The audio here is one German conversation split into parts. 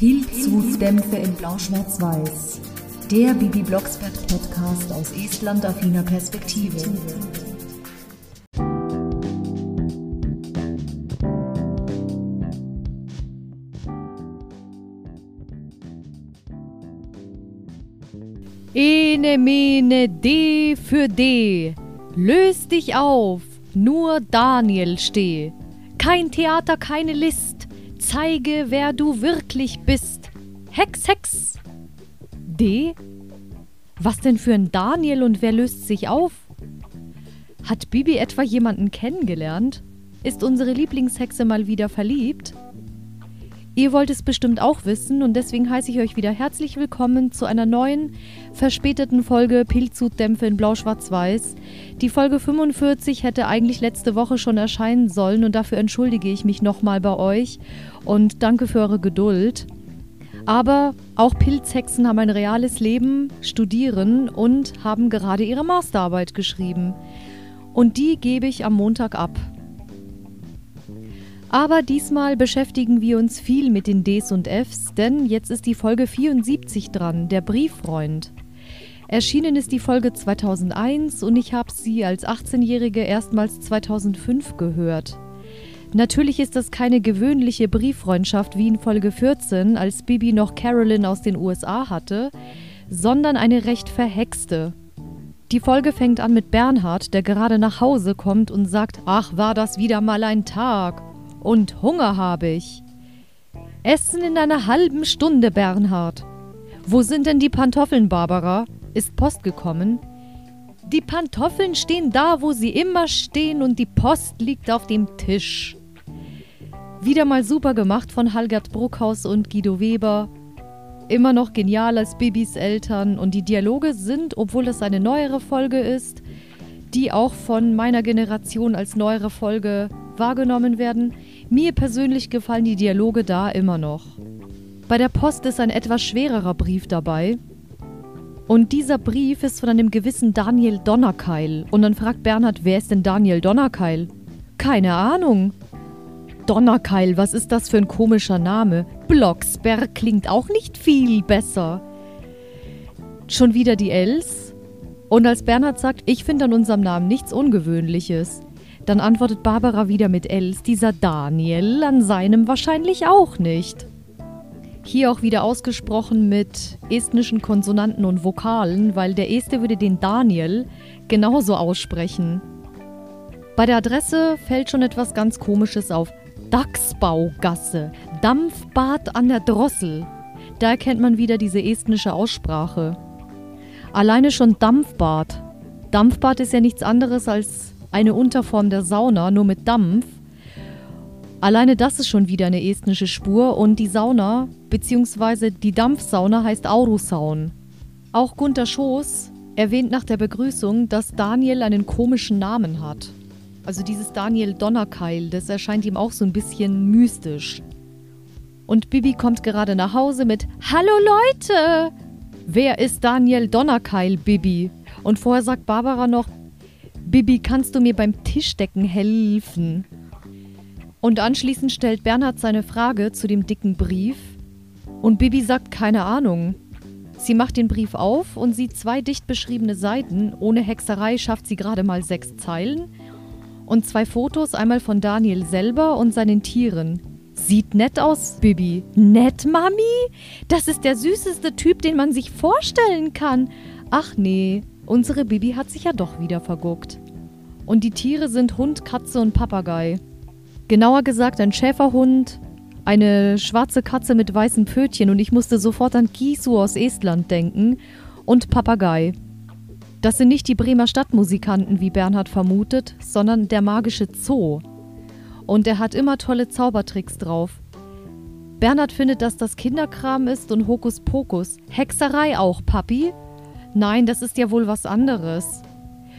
Pilzhutdämpfe in Blau-Schwarz-Weiß. Der Bibi Blocksberg Podcast aus Estland-affiner Perspektive. Ene mene D für D. Löst dich auf, nur Daniel steh. Kein Theater, keine List. Zeige, wer du wirklich bist. Hex, Hex. D? Was denn für ein Daniel und wer löst sich auf? Hat Bibi etwa jemanden kennengelernt? Ist unsere Lieblingshexe mal wieder verliebt? Ihr wollt es bestimmt auch wissen und deswegen heiße ich euch wieder herzlich willkommen zu einer neuen, verspäteten Folge Pilzhutdämpfe in Blau-Schwarz-Weiß. Die Folge 45 hätte eigentlich letzte Woche schon erscheinen sollen und dafür entschuldige ich mich nochmal bei euch und danke für eure Geduld. Aber auch Pilzhexen haben ein reales Leben, studieren und haben gerade ihre Masterarbeit geschrieben. Und die gebe ich am Montag ab. Aber diesmal beschäftigen wir uns viel mit den Ds und Fs, denn jetzt ist die Folge 74 dran, der Brieffreund. Erschienen ist die Folge 2001 und ich habe sie als 18-Jährige erstmals 2005 gehört. Natürlich ist das keine gewöhnliche Brieffreundschaft wie in Folge 14, als Bibi noch Carolyn aus den USA hatte, sondern eine recht verhexte. Die Folge fängt an mit Bernhard, der gerade nach Hause kommt und sagt, ach, war das wieder mal ein Tag. Und Hunger habe ich. Essen in einer halben Stunde, Bernhard. Wo sind denn die Pantoffeln, Barbara? Ist Post gekommen? Die Pantoffeln stehen da, wo sie immer stehen, und die Post liegt auf dem Tisch. Wieder mal super gemacht von Halgert Bruckhaus und Guido Weber. Immer noch genial als Bibis Eltern und die Dialoge sind, obwohl es eine neuere Folge ist, die auch von meiner Generation als neuere Folge wahrgenommen werden, mir persönlich gefallen die Dialoge da immer noch. Bei der Post ist ein etwas schwererer Brief dabei. Und dieser Brief ist von einem gewissen Daniel Donnerkeil. Und dann fragt Bernhard, wer ist denn Daniel Donnerkeil? Keine Ahnung. Donnerkeil, was ist das für ein komischer Name? Blocksberg klingt auch nicht viel besser. Schon wieder die Els? Und als Bernhard sagt, ich finde an unserem Namen nichts Ungewöhnliches, dann antwortet Barbara wieder mit Els, dieser Daniel an seinem wahrscheinlich auch nicht. Hier auch wieder ausgesprochen mit estnischen Konsonanten und Vokalen, weil der Este würde den Daniel genauso aussprechen. Bei der Adresse fällt schon etwas ganz Komisches auf. Dachsbaugasse, Dampfbad an der Drossel. Da erkennt man wieder diese estnische Aussprache. Alleine schon Dampfbad. Dampfbad ist ja nichts anderes als eine Unterform der Sauna, nur mit Dampf. Alleine das ist schon wieder eine estnische Spur und die Sauna bzw. die Dampfsauna heißt Aurusaun. Auch Gunther Schoß erwähnt nach der Begrüßung, dass Daniel einen komischen Namen hat. Also dieses Daniel Donnerkeil, das erscheint ihm auch so ein bisschen mystisch. Und Bibi kommt gerade nach Hause mit Hallo Leute! Wer ist Daniel Donnerkeil, Bibi? Und vorher sagt Barbara noch, Bibi, kannst du mir beim Tischdecken helfen? Und anschließend stellt Bernhard seine Frage zu dem dicken Brief. Und Bibi sagt keine Ahnung. Sie macht den Brief auf und sieht zwei dicht beschriebene Seiten. Ohne Hexerei schafft sie gerade mal sechs Zeilen. Und zwei Fotos, einmal von Daniel selber und seinen Tieren. Sieht nett aus, Bibi. Nett, Mami? Das ist der süßeste Typ, den man sich vorstellen kann. Ach nee, Unsere Bibi hat sich ja doch wieder verguckt. Und die Tiere sind Hund, Katze und Papagei. Genauer gesagt ein Schäferhund, eine schwarze Katze mit weißen Pfötchen und ich musste sofort an Gisu aus Estland denken und Papagei. Das sind nicht die Bremer Stadtmusikanten, wie Bernhard vermutet, sondern der magische Zoo. Und er hat immer tolle Zaubertricks drauf. Bernhard findet, dass das Kinderkram ist und Hokuspokus. Hexerei auch, Papi? Nein, das ist ja wohl was anderes.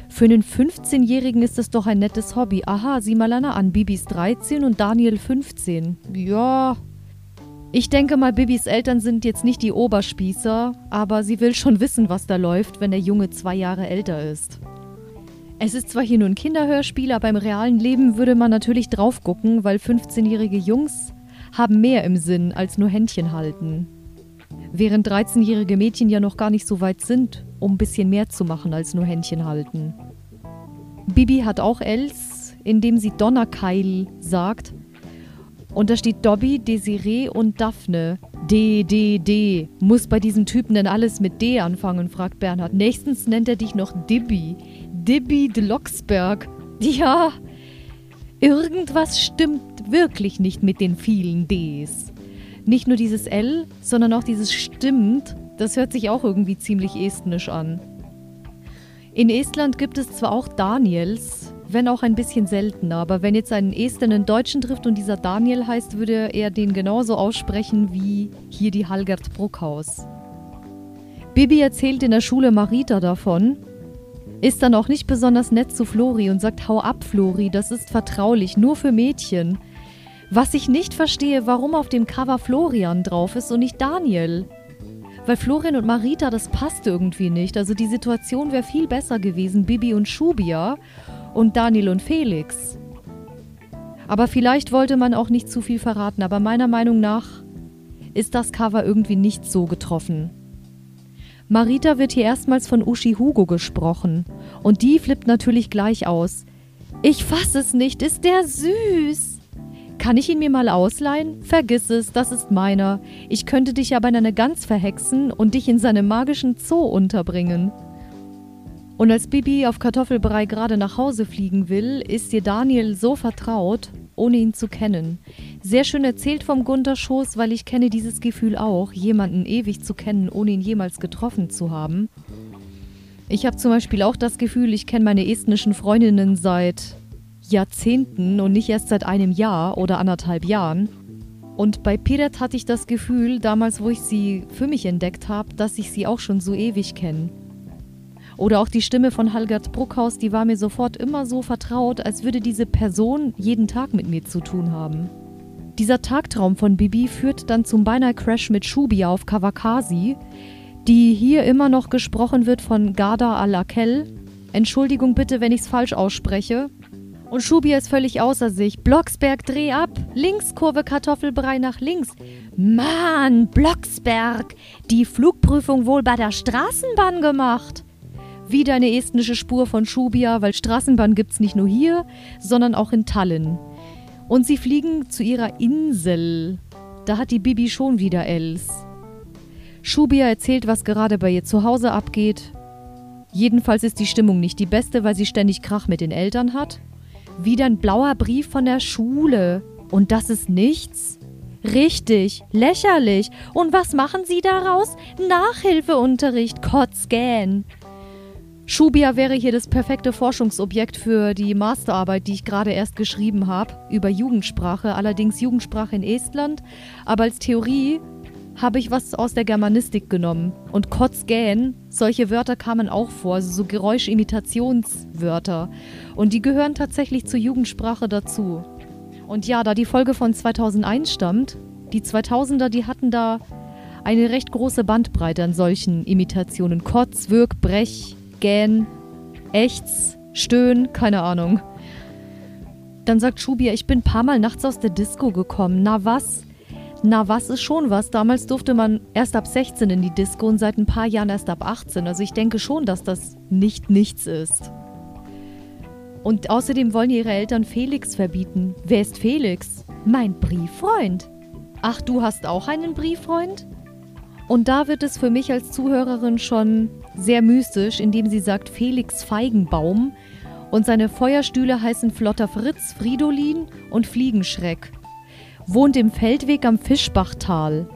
Für einen 15-Jährigen ist es doch ein nettes Hobby. Aha, sieh mal einer an. Bibis 13 und Daniel 15. Ja. Ich denke mal, Bibis Eltern sind jetzt nicht die Oberspießer, aber sie will schon wissen, was da läuft, wenn der Junge zwei Jahre älter ist. Es ist zwar hier nur ein Kinderhörspiel, aber im realen Leben würde man natürlich drauf gucken, weil 15-jährige Jungs haben mehr im Sinn als nur Händchen halten. Während 13-jährige Mädchen ja noch gar nicht so weit sind, um ein bisschen mehr zu machen als nur Händchen halten. Bibi hat auch Els, indem sie Donnerkeil sagt. Und da steht Dobby, Desiree und Daphne. D, D, D. Muss bei diesen Typen denn alles mit D anfangen, fragt Bernhard. Nächstens nennt er dich noch Dibby. Dibby de Locksberg. Ja, irgendwas stimmt wirklich nicht mit den vielen Ds. Nicht nur dieses L, sondern auch dieses stimmt, das hört sich auch irgendwie ziemlich estnisch an. In Estland gibt es zwar auch Daniels, wenn auch ein bisschen seltener, aber wenn jetzt ein Est einen Deutschen trifft und dieser Daniel heißt, würde er den genauso aussprechen wie hier die Halgert Bruckhaus. Bibi erzählt in der Schule Marita davon, ist dann auch nicht besonders nett zu Flori und sagt, hau ab, Flori, das ist vertraulich, nur für Mädchen. Was ich nicht verstehe, warum auf dem Cover Florian drauf ist und nicht Daniel. Weil Florian und Marita, das passt irgendwie nicht. Also die Situation wäre viel besser gewesen, Bibi und Schubia und Daniel und Felix. Aber vielleicht wollte man auch nicht zu viel verraten, aber meiner Meinung nach ist das Cover irgendwie nicht so getroffen. Marita wird hier erstmals von Uschi Hugo gesprochen und die flippt natürlich gleich aus. Ich fass es nicht, ist der süß! Kann ich ihn mir mal ausleihen? Vergiss es, das ist meiner. Ich könnte dich aber in eine Gans verhexen und dich in seinem magischen Zoo unterbringen. Und als Bibi auf Kartoffelbrei gerade nach Hause fliegen will, ist ihr Daniel so vertraut, ohne ihn zu kennen. Sehr schön erzählt vom Gunter Schoß, weil ich kenne dieses Gefühl auch, jemanden ewig zu kennen, ohne ihn jemals getroffen zu haben. Ich habe zum Beispiel auch das Gefühl, ich kenne meine estnischen Freundinnen seit Jahrzehnten und nicht erst seit einem Jahr oder anderthalb Jahren. Und bei Piret hatte ich das Gefühl, damals, wo ich sie für mich entdeckt habe, dass ich sie auch schon so ewig kenne. Oder auch die Stimme von Halgert Bruckhaus, die war mir sofort immer so vertraut, als würde diese Person jeden Tag mit mir zu tun haben. Dieser Tagtraum von Bibi führt dann zum beinahe Crash mit Shubia auf Kawakasi, die hier immer noch gesprochen wird von Garda Al-Akel. Entschuldigung bitte, wenn ich es falsch ausspreche. Und Schubi ist völlig außer sich. Blocksberg, dreh ab. Linkskurve Kartoffelbrei nach links. Mann, Blocksberg. Die Flugprüfung wohl bei der Straßenbahn gemacht. Wieder eine estnische Spur von Schubia, weil Straßenbahn gibt's nicht nur hier, sondern auch in Tallinn. Und sie fliegen zu ihrer Insel. Da hat die Bibi schon wieder Els. Schubia erzählt, was gerade bei ihr zu Hause abgeht. Jedenfalls ist die Stimmung nicht die beste, weil sie ständig Krach mit den Eltern hat. Wieder ein blauer Brief von der Schule. Und das ist nichts? Richtig, lächerlich. Und was machen Sie daraus? Nachhilfeunterricht, Kotzgähn. Schubia wäre hier das perfekte Forschungsobjekt für die Masterarbeit, die ich gerade erst geschrieben habe, über Jugendsprache, allerdings Jugendsprache in Estland. Aber als Theorie habe ich was aus der Germanistik genommen. Und Kotzgähn, solche Wörter kamen auch vor, also so Geräuschimitationswörter. Und die gehören tatsächlich zur Jugendsprache dazu. Und ja, da die Folge von 2001 stammt, die 2000er, die hatten da eine recht große Bandbreite an solchen Imitationen. Kotz, Wirk, Brech, Gähn, Ächz, Stöhn, keine Ahnung. Dann sagt Schubia, ich bin ein paar Mal nachts aus der Disco gekommen. Na was? Na, was ist schon was? Damals durfte man erst ab 16 in die Disco und seit ein paar Jahren erst ab 18. Also ich denke schon, dass das nicht nichts ist. Und außerdem wollen ihre Eltern Felix verbieten. Wer ist Felix? Mein Brieffreund. Ach, du hast auch einen Brieffreund? Und da wird es für mich als Zuhörerin schon sehr mystisch, indem sie sagt Felix Feigenbaum und seine Feuerstühle heißen Flotter Fritz, Fridolin und Fliegenschreck wohnt im Feldweg am Fischbachtal.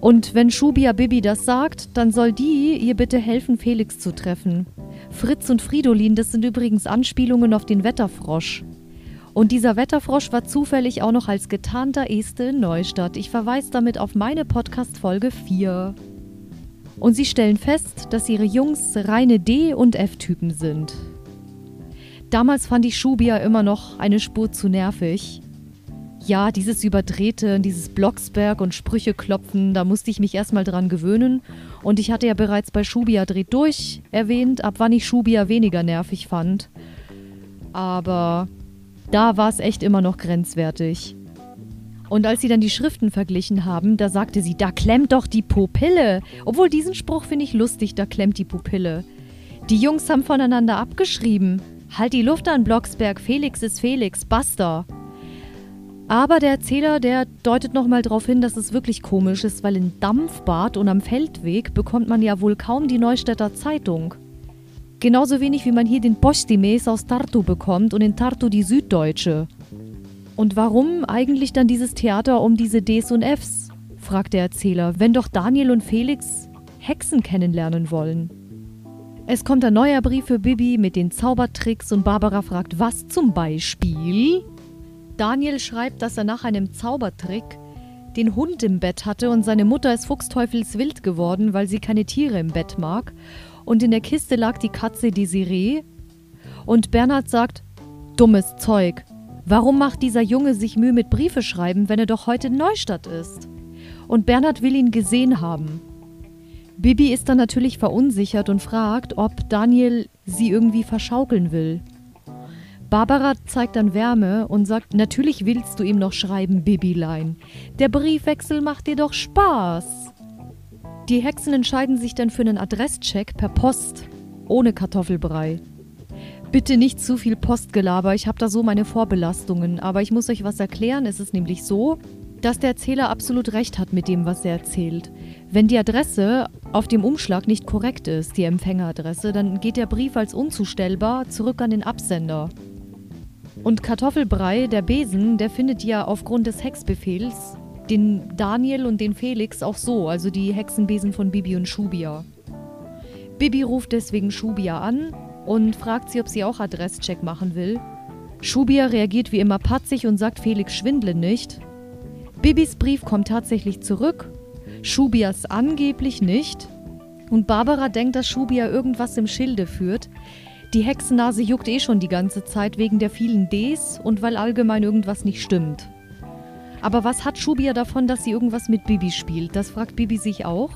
Und wenn Schubia Bibi das sagt, dann soll die ihr bitte helfen, Felix zu treffen. Fritz und Fridolin, das sind übrigens Anspielungen auf den Wetterfrosch. Und dieser Wetterfrosch war zufällig auch noch als getarnter Este in Neustadt. Ich verweise damit auf meine Podcast-Folge 4. Und sie stellen fest, dass ihre Jungs reine D- und F-Typen sind. Damals fand ich Schubia immer noch eine Spur zu nervig ja, dieses Überdrehte, dieses Blocksberg und Sprüche klopfen, da musste ich mich erstmal dran gewöhnen. Und ich hatte ja bereits bei Schubia dreht durch erwähnt, ab wann ich Schubia weniger nervig fand. Aber da war es echt immer noch grenzwertig. Und als sie dann die Schriften verglichen haben, da sagte sie, da klemmt doch die Pupille. Obwohl diesen Spruch finde ich lustig, da klemmt die Pupille. Die Jungs haben voneinander abgeschrieben. Halt die Luft an, Blocksberg, Felix ist Felix, basta. Aber der Erzähler, der deutet nochmal darauf hin, dass es wirklich komisch ist, weil in Dampfbad und am Feldweg bekommt man ja wohl kaum die Neustädter Zeitung. Genauso wenig wie man hier den Postimes aus Tartu bekommt und in Tartu die Süddeutsche. Und warum eigentlich dann dieses Theater um diese Ds und Fs? fragt der Erzähler, wenn doch Daniel und Felix Hexen kennenlernen wollen. Es kommt ein neuer Brief für Bibi mit den Zaubertricks und Barbara fragt, was zum Beispiel? Daniel schreibt, dass er nach einem Zaubertrick den Hund im Bett hatte und seine Mutter ist fuchsteufelswild geworden, weil sie keine Tiere im Bett mag. Und in der Kiste lag die Katze Desiree. Und Bernhard sagt, dummes Zeug. Warum macht dieser Junge sich Mühe mit Briefe schreiben, wenn er doch heute in Neustadt ist? Und Bernhard will ihn gesehen haben. Bibi ist dann natürlich verunsichert und fragt, ob Daniel sie irgendwie verschaukeln will. Barbara zeigt dann Wärme und sagt, natürlich willst du ihm noch schreiben, Bibilein. Der Briefwechsel macht dir doch Spaß. Die Hexen entscheiden sich dann für einen Adresscheck per Post, ohne Kartoffelbrei. Bitte nicht zu viel Postgelaber, ich habe da so meine Vorbelastungen, aber ich muss euch was erklären. Es ist nämlich so, dass der Erzähler absolut recht hat mit dem, was er erzählt. Wenn die Adresse auf dem Umschlag nicht korrekt ist, die Empfängeradresse, dann geht der Brief als unzustellbar zurück an den Absender. Und Kartoffelbrei, der Besen, der findet ja aufgrund des Hexbefehls den Daniel und den Felix auch so, also die Hexenbesen von Bibi und Schubia. Bibi ruft deswegen Schubia an und fragt sie, ob sie auch Adresscheck machen will. Schubia reagiert wie immer patzig und sagt, Felix schwindle nicht. Bibis Brief kommt tatsächlich zurück Schubias angeblich nicht. Und Barbara denkt, dass Schubia irgendwas im Schilde führt. Die Hexennase juckt eh schon die ganze Zeit wegen der vielen Ds und weil allgemein irgendwas nicht stimmt. Aber was hat Schubia davon, dass sie irgendwas mit Bibi spielt? Das fragt Bibi sich auch.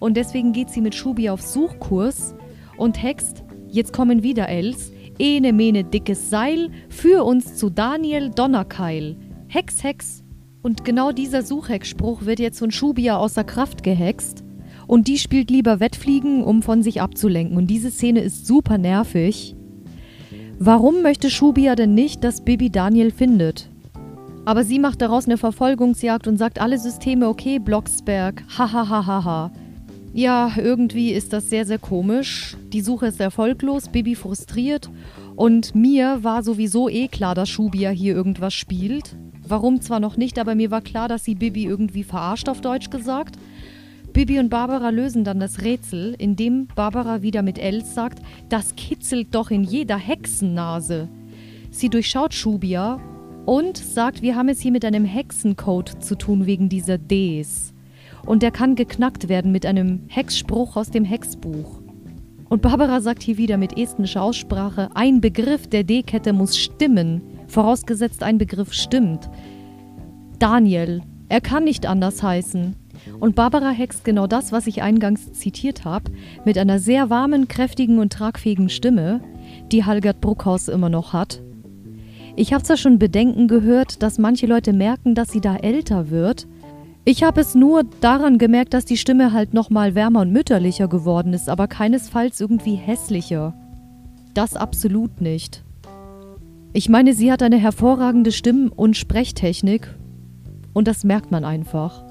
Und deswegen geht sie mit Schubia auf Suchkurs und hext, jetzt kommen wieder Els, ene mene dickes Seil, für uns zu Daniel Donnerkeil. Hex, Hex, und genau dieser Suchhexspruch wird jetzt von Schubia außer Kraft gehext. Und die spielt lieber Wettfliegen, um von sich abzulenken. Und diese Szene ist super nervig. Warum möchte Schubia denn nicht, dass Bibi Daniel findet? Aber sie macht daraus eine Verfolgungsjagd und sagt alle Systeme okay, Blocksberg. Hahaha. Ja, irgendwie ist das sehr, sehr komisch. Die Suche ist erfolglos, Bibi frustriert. Und mir war sowieso eh klar, dass Schubia hier irgendwas spielt. Warum zwar noch nicht, aber mir war klar, dass sie Bibi irgendwie verarscht, auf Deutsch gesagt. Bibi und Barbara lösen dann das Rätsel, indem Barbara wieder mit Els sagt, das kitzelt doch in jeder Hexennase. Sie durchschaut Schubia und sagt, wir haben es hier mit einem Hexencode zu tun wegen dieser Ds. Und der kann geknackt werden mit einem Hexspruch aus dem Hexbuch. Und Barbara sagt hier wieder mit estnischer Aussprache, ein Begriff der D-Kette muss stimmen vorausgesetzt ein Begriff stimmt. Daniel, er kann nicht anders heißen. Und Barbara hext genau das, was ich eingangs zitiert habe, mit einer sehr warmen, kräftigen und tragfähigen Stimme, die Halgert Bruckhaus immer noch hat. Ich habe zwar schon Bedenken gehört, dass manche Leute merken, dass sie da älter wird. Ich habe es nur daran gemerkt, dass die Stimme halt nochmal wärmer und mütterlicher geworden ist, aber keinesfalls irgendwie hässlicher. Das absolut nicht. Ich meine, sie hat eine hervorragende Stimm- und Sprechtechnik und das merkt man einfach.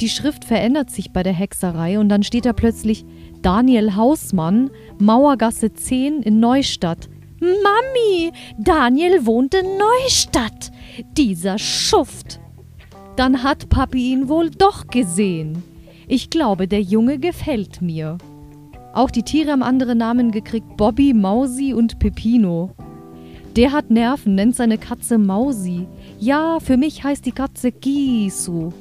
Die Schrift verändert sich bei der Hexerei und dann steht da plötzlich Daniel Hausmann, Mauergasse 10 in Neustadt. Mami, Daniel wohnt in Neustadt. Dieser Schuft. Dann hat Papi ihn wohl doch gesehen. Ich glaube, der Junge gefällt mir. Auch die Tiere haben andere Namen gekriegt: Bobby, Mausi und Pepino. Der hat Nerven, nennt seine Katze Mausi. Ja, für mich heißt die Katze Gisu.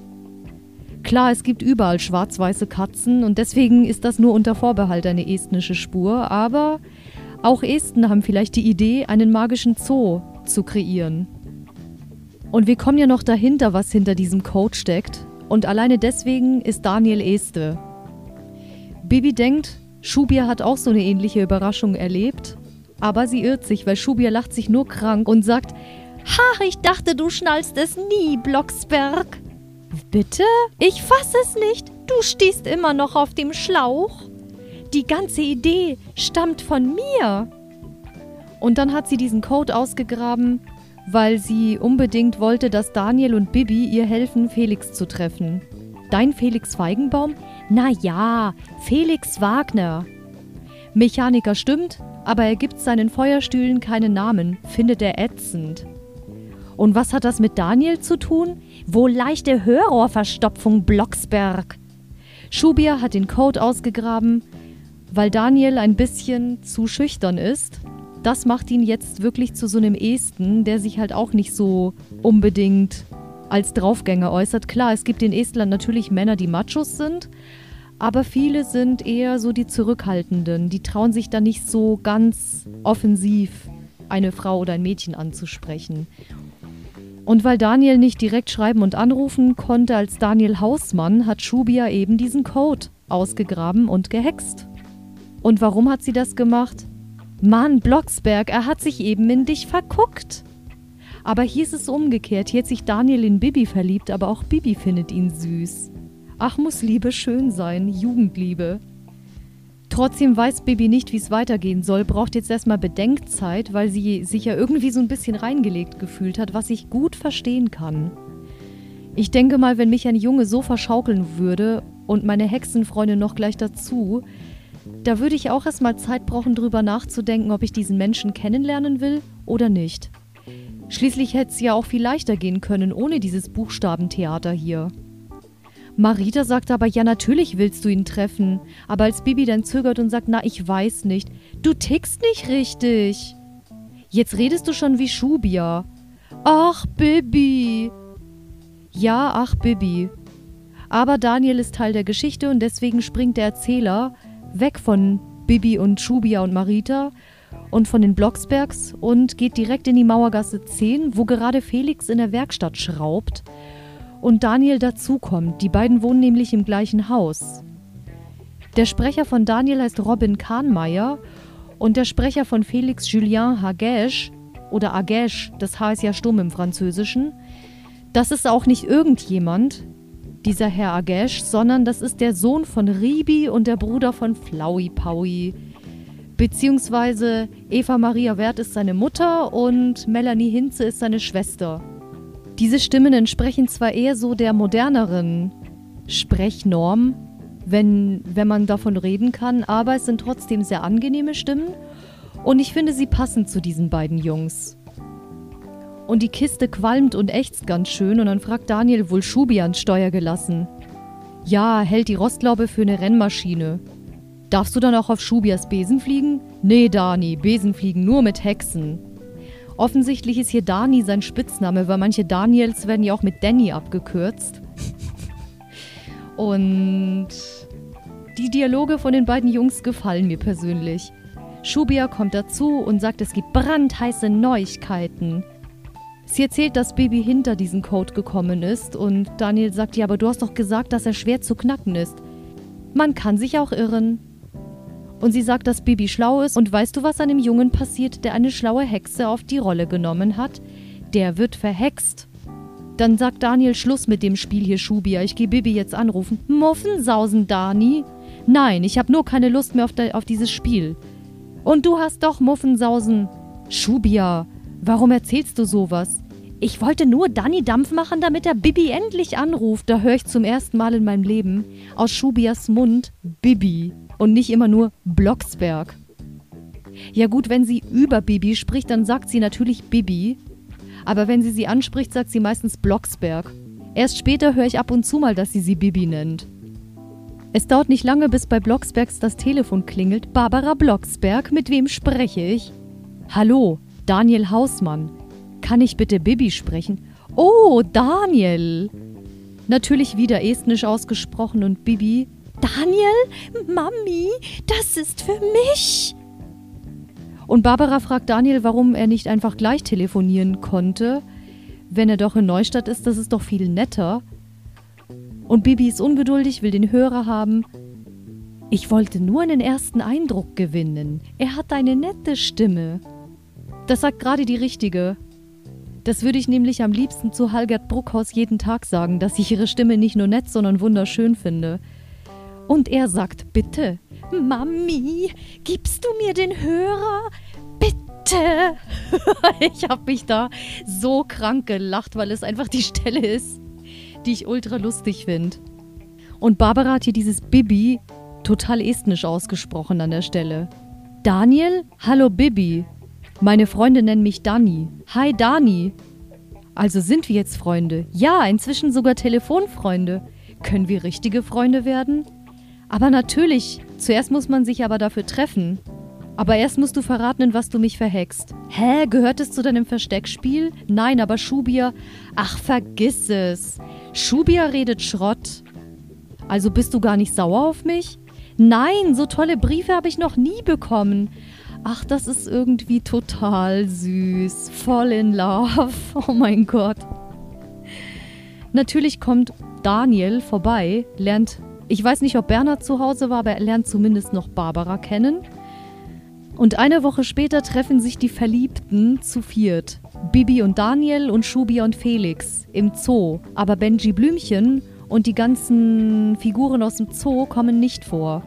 Klar, es gibt überall schwarz-weiße Katzen und deswegen ist das nur unter Vorbehalt eine estnische Spur, aber auch Esten haben vielleicht die Idee, einen magischen Zoo zu kreieren. Und wir kommen ja noch dahinter, was hinter diesem Code steckt. Und alleine deswegen ist Daniel Este. Bibi denkt, Schubia hat auch so eine ähnliche Überraschung erlebt, aber sie irrt sich, weil Schubia lacht sich nur krank und sagt, Ha, ich dachte, du schnallst es nie, Blocksberg. Bitte? Ich fass es nicht. Du stehst immer noch auf dem Schlauch. Die ganze Idee stammt von mir. Und dann hat sie diesen Code ausgegraben, weil sie unbedingt wollte, dass Daniel und Bibi ihr helfen, Felix zu treffen. Dein Felix Feigenbaum? Na ja, Felix Wagner. Mechaniker stimmt, aber er gibt seinen Feuerstühlen keinen Namen, findet er ätzend. Und was hat das mit Daniel zu tun? Wo leichte Hörrohrverstopfung Blocksberg. Schubier hat den Code ausgegraben, weil Daniel ein bisschen zu schüchtern ist. Das macht ihn jetzt wirklich zu so einem Esten, der sich halt auch nicht so unbedingt als Draufgänger äußert. Klar, es gibt in Estland natürlich Männer, die Machos sind, aber viele sind eher so die Zurückhaltenden. Die trauen sich da nicht so ganz offensiv eine Frau oder ein Mädchen anzusprechen. Und weil Daniel nicht direkt schreiben und anrufen konnte als Daniel Hausmann, hat Schubia eben diesen Code ausgegraben und gehext. Und warum hat sie das gemacht? Mann, Blocksberg, er hat sich eben in dich verguckt. Aber hier ist es umgekehrt. Hier hat sich Daniel in Bibi verliebt, aber auch Bibi findet ihn süß. Ach, muss Liebe schön sein, Jugendliebe. Trotzdem weiß Bibi nicht, wie es weitergehen soll, braucht jetzt erstmal Bedenkzeit, weil sie sich ja irgendwie so ein bisschen reingelegt gefühlt hat, was ich gut verstehen kann. Ich denke mal, wenn mich ein Junge so verschaukeln würde und meine Hexenfreundin noch gleich dazu, da würde ich auch erstmal Zeit brauchen, drüber nachzudenken, ob ich diesen Menschen kennenlernen will oder nicht. Schließlich hätte es ja auch viel leichter gehen können ohne dieses Buchstabentheater hier. Marita sagt aber, ja, natürlich willst du ihn treffen. Aber als Bibi dann zögert und sagt, na, ich weiß nicht. Du tickst nicht richtig. Jetzt redest du schon wie Schubia. Ach, Bibi. Ja, ach, Bibi. Aber Daniel ist Teil der Geschichte und deswegen springt der Erzähler weg von Bibi und Schubia und Marita und von den Blocksbergs und geht direkt in die Mauergasse 10, wo gerade Felix in der Werkstatt schraubt und Daniel dazukommt. Die beiden wohnen nämlich im gleichen Haus. Der Sprecher von Daniel heißt Robin Kahnmeier und der Sprecher von Felix Julien Hagesch oder Hagesch, das H ist ja stumm im Französischen, das ist auch nicht irgendjemand, dieser Herr Hagesch, sondern das ist der Sohn von Ribi und der Bruder von Flaui Paui. Beziehungsweise Eva Maria Wert ist seine Mutter und Melanie Hinze ist seine Schwester. Diese Stimmen entsprechen zwar eher so der moderneren Sprechnorm, wenn, wenn man davon reden kann, aber es sind trotzdem sehr angenehme Stimmen und ich finde, sie passen zu diesen beiden Jungs. Und die Kiste qualmt und ächzt ganz schön und dann fragt Daniel wohl Schubi ans Steuer gelassen. Ja, hält die Rostlaube für eine Rennmaschine. Darfst du dann auch auf Schubias Besen fliegen? Nee, Dani, Besen fliegen nur mit Hexen. Offensichtlich ist hier Dani sein Spitzname, weil manche Daniels werden ja auch mit Danny abgekürzt. Und die Dialoge von den beiden Jungs gefallen mir persönlich. Shubia kommt dazu und sagt, es gibt brandheiße Neuigkeiten. Sie erzählt, dass Baby hinter diesen Code gekommen ist und Daniel sagt, ja, aber du hast doch gesagt, dass er schwer zu knacken ist. Man kann sich auch irren. Und sie sagt, dass Bibi schlau ist. Und weißt du, was einem Jungen passiert, der eine schlaue Hexe auf die Rolle genommen hat? Der wird verhext. Dann sagt Daniel Schluss mit dem Spiel hier, Schubia. Ich gehe Bibi jetzt anrufen. Muffensausen, Dani. Nein, ich habe nur keine Lust mehr auf, de, auf dieses Spiel. Und du hast doch Muffensausen. Schubia, warum erzählst du sowas? Ich wollte nur Dani Dampf machen, damit er Bibi endlich anruft. Da höre ich zum ersten Mal in meinem Leben aus Schubias Mund Bibi und nicht immer nur Blocksberg. Ja gut, wenn sie über Bibi spricht, dann sagt sie natürlich Bibi. Aber wenn sie sie anspricht, sagt sie meistens Blocksberg. Erst später höre ich ab und zu mal, dass sie sie Bibi nennt. Es dauert nicht lange, bis bei Blocksbergs das Telefon klingelt. Barbara Blocksberg, mit wem spreche ich? Hallo, Daniel Hausmann. Kann ich bitte Bibi sprechen? Oh, Daniel! Natürlich wieder estnisch ausgesprochen und Bibi Daniel, Mami, das ist für mich. Und Barbara fragt Daniel, warum er nicht einfach gleich telefonieren konnte, wenn er doch in Neustadt ist, das ist doch viel netter. Und Bibi ist ungeduldig, will den Hörer haben. Ich wollte nur einen ersten Eindruck gewinnen. Er hat eine nette Stimme. Das sagt gerade die Richtige. Das würde ich nämlich am liebsten zu Halgert Bruckhaus jeden Tag sagen, dass ich ihre Stimme nicht nur nett, sondern wunderschön finde. Und er sagt, bitte. Mami, gibst du mir den Hörer? Bitte. ich habe mich da so krank gelacht, weil es einfach die Stelle ist, die ich ultra lustig finde. Und Barbara hat hier dieses Bibi total estnisch ausgesprochen an der Stelle. Daniel, hallo Bibi. Meine Freunde nennen mich Dani. Hi Dani. Also sind wir jetzt Freunde? Ja, inzwischen sogar Telefonfreunde. Können wir richtige Freunde werden? Aber natürlich, zuerst muss man sich aber dafür treffen. Aber erst musst du verraten, in was du mich verhext. Hä, gehört es zu deinem Versteckspiel? Nein, aber Schubia. Ach, vergiss es. Schubia redet Schrott. Also bist du gar nicht sauer auf mich? Nein, so tolle Briefe habe ich noch nie bekommen. Ach, das ist irgendwie total süß. Voll in love. Oh mein Gott. Natürlich kommt Daniel vorbei, lernt, ich weiß nicht, ob Bernhard zu Hause war, aber er lernt zumindest noch Barbara kennen. Und eine Woche später treffen sich die Verliebten zu viert. Bibi und Daniel und Schubi und Felix im Zoo. Aber Benji Blümchen und die ganzen Figuren aus dem Zoo kommen nicht vor.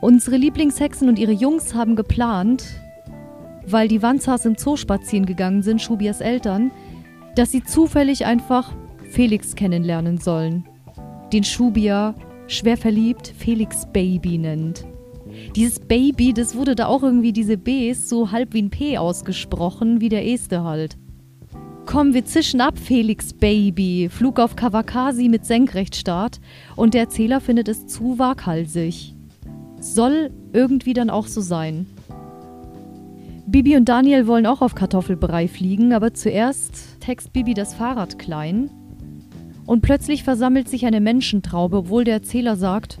Unsere Lieblingshexen und ihre Jungs haben geplant, weil die Wanzas im Zoo spazieren gegangen sind, Schubias Eltern, dass sie zufällig einfach Felix kennenlernen sollen. Den Schubia, schwer verliebt, Felix Baby nennt. Dieses Baby, das wurde da auch irgendwie diese Bs so halb wie ein P ausgesprochen, wie der Este halt. Komm, wir zischen ab, Felix Baby. Flug auf Kawakasi mit Senkrechtstart. Und der Erzähler findet es zu waghalsig. Soll irgendwie dann auch so sein. Bibi und Daniel wollen auch auf Kartoffelbrei fliegen, aber zuerst text Bibi das Fahrrad klein. Und plötzlich versammelt sich eine Menschentraube, obwohl der Erzähler sagt,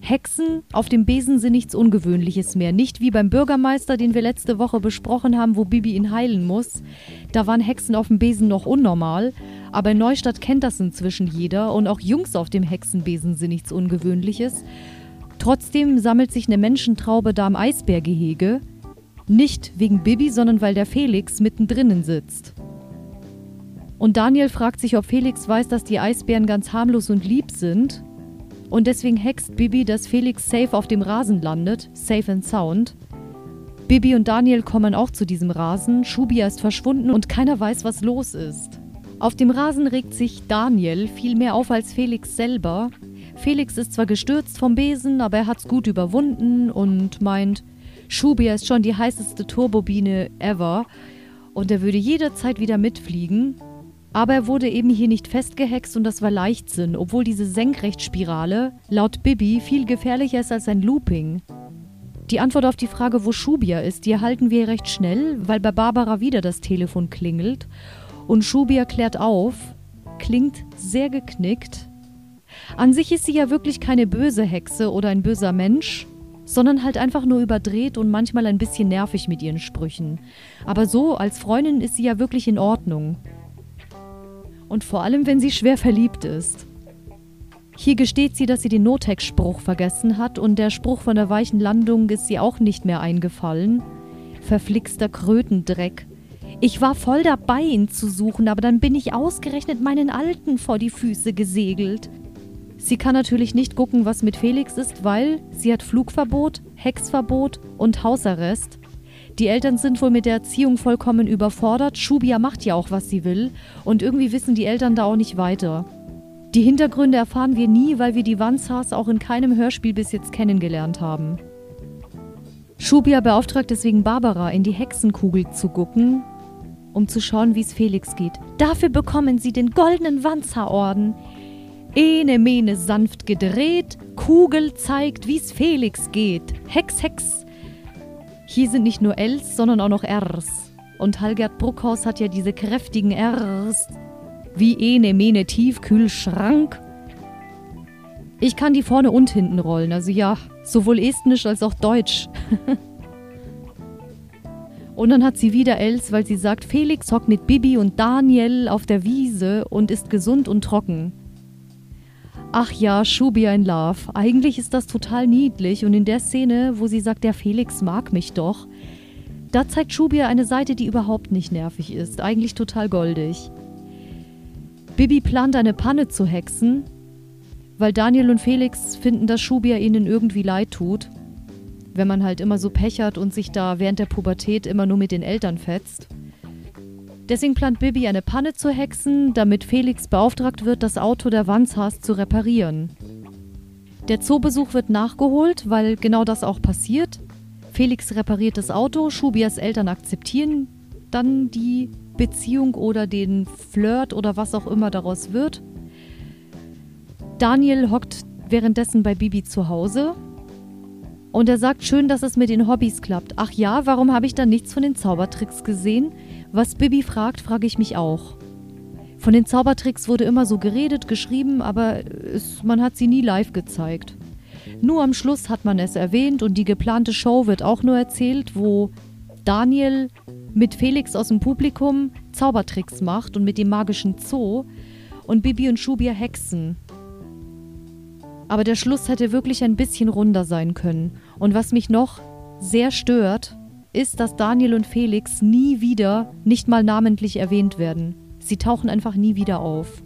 Hexen auf dem Besen sind nichts Ungewöhnliches mehr. Nicht wie beim Bürgermeister, den wir letzte Woche besprochen haben, wo Bibi ihn heilen muss. Da waren Hexen auf dem Besen noch unnormal. Aber in Neustadt kennt das inzwischen jeder und auch Jungs auf dem Hexenbesen sind nichts Ungewöhnliches. Trotzdem sammelt sich eine Menschentraube da am Eisbärgehege. Nicht wegen Bibi, sondern weil der Felix mittendrin sitzt. Und Daniel fragt sich, ob Felix weiß, dass die Eisbären ganz harmlos und lieb sind. Und deswegen hext Bibi, dass Felix safe auf dem Rasen landet, safe and sound. Bibi und Daniel kommen auch zu diesem Rasen, Schubia ist verschwunden und keiner weiß, was los ist. Auf dem Rasen regt sich Daniel viel mehr auf als Felix selber. Felix ist zwar gestürzt vom Besen, aber er hat's gut überwunden und meint, Schubia ist schon die heißeste Turbobine ever und er würde jederzeit wieder mitfliegen. Aber er wurde eben hier nicht festgehext und das war Leichtsinn, obwohl diese Senkrechtspirale laut Bibi viel gefährlicher ist als ein Looping. Die Antwort auf die Frage, wo Schubia ist, die erhalten wir recht schnell, weil bei Barbara wieder das Telefon klingelt und Schubia klärt auf, klingt sehr geknickt. An sich ist sie ja wirklich keine böse Hexe oder ein böser Mensch, sondern halt einfach nur überdreht und manchmal ein bisschen nervig mit ihren Sprüchen. Aber so als Freundin ist sie ja wirklich in Ordnung. Und vor allem, wenn sie schwer verliebt ist. Hier gesteht sie, dass sie den Notex-Spruch vergessen hat und der Spruch von der weichen Landung ist ihr auch nicht mehr eingefallen. Verflixter Krötendreck. Ich war voll dabei, ihn zu suchen, aber dann bin ich ausgerechnet meinen Alten vor die Füße gesegelt. Sie kann natürlich nicht gucken, was mit Felix ist, weil sie hat Flugverbot, Hexverbot und Hausarrest. Die Eltern sind wohl mit der Erziehung vollkommen überfordert. Schubia macht ja auch, was sie will. Und irgendwie wissen die Eltern da auch nicht weiter. Die Hintergründe erfahren wir nie, weil wir die Wanzas auch in keinem Hörspiel bis jetzt kennengelernt haben. Schubia beauftragt deswegen Barbara, in die Hexenkugel zu gucken, um zu schauen, wie es Felix geht. Dafür bekommen sie den goldenen Wanzerorden. Ene Mene sanft gedreht, Kugel zeigt, wie's Felix geht. Hex, Hex, hier sind nicht nur Ls, sondern auch noch Rs. Und Halgert Bruckhaus hat ja diese kräftigen Rs. Wie ene mene Tiefkühlschrank. Ich kann die vorne und hinten rollen, also ja, sowohl estnisch als auch deutsch. und dann hat sie wieder Els, weil sie sagt, Felix hockt mit Bibi und Daniel auf der Wiese und ist gesund und trocken. Ach ja, Schubi in Love. Eigentlich ist das total niedlich und in der Szene, wo sie sagt, der Felix mag mich doch, Da zeigt Schubia eine Seite, die überhaupt nicht nervig ist, eigentlich total goldig. Bibi plant eine Panne zu hexen, weil Daniel und Felix finden, dass Schubia ihnen irgendwie leid tut, wenn man halt immer so pechert und sich da während der Pubertät immer nur mit den Eltern fetzt. Deswegen plant Bibi eine Panne zu hexen, damit Felix beauftragt wird, das Auto der Wanzhas zu reparieren. Der Zoobesuch wird nachgeholt, weil genau das auch passiert. Felix repariert das Auto, Schubias Eltern akzeptieren dann die Beziehung oder den Flirt oder was auch immer daraus wird. Daniel hockt währenddessen bei Bibi zu Hause und er sagt schön, dass es mit den Hobbys klappt. Ach ja, warum habe ich dann nichts von den Zaubertricks gesehen? Was Bibi fragt, frage ich mich auch. Von den Zaubertricks wurde immer so geredet, geschrieben, aber es, man hat sie nie live gezeigt. Nur am Schluss hat man es erwähnt und die geplante Show wird auch nur erzählt, wo Daniel mit Felix aus dem Publikum Zaubertricks macht und mit dem magischen Zoo und Bibi und Schubia hexen. Aber der Schluss hätte wirklich ein bisschen runder sein können. Und was mich noch sehr stört, ist, dass Daniel und Felix nie wieder, nicht mal namentlich erwähnt werden. Sie tauchen einfach nie wieder auf.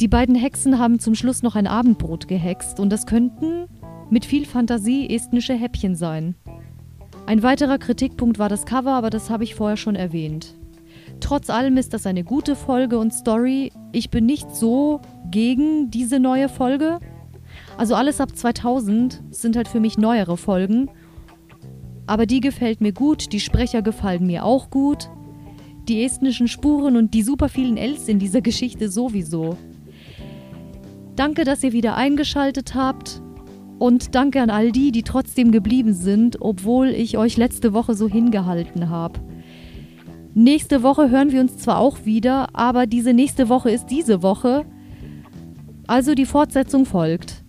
Die beiden Hexen haben zum Schluss noch ein Abendbrot gehext und das könnten mit viel Fantasie estnische Häppchen sein. Ein weiterer Kritikpunkt war das Cover, aber das habe ich vorher schon erwähnt. Trotz allem ist das eine gute Folge und Story. Ich bin nicht so gegen diese neue Folge. Also alles ab 2000 sind halt für mich neuere Folgen. Aber die gefällt mir gut, die Sprecher gefallen mir auch gut. Die estnischen Spuren und die super vielen Els in dieser Geschichte sowieso. Danke, dass ihr wieder eingeschaltet habt. Und danke an all die, die trotzdem geblieben sind, obwohl ich euch letzte Woche so hingehalten habe. Nächste Woche hören wir uns zwar auch wieder, aber diese nächste Woche ist diese Woche. Also die Fortsetzung folgt.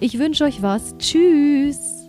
Ich wünsche euch was. Tschüss.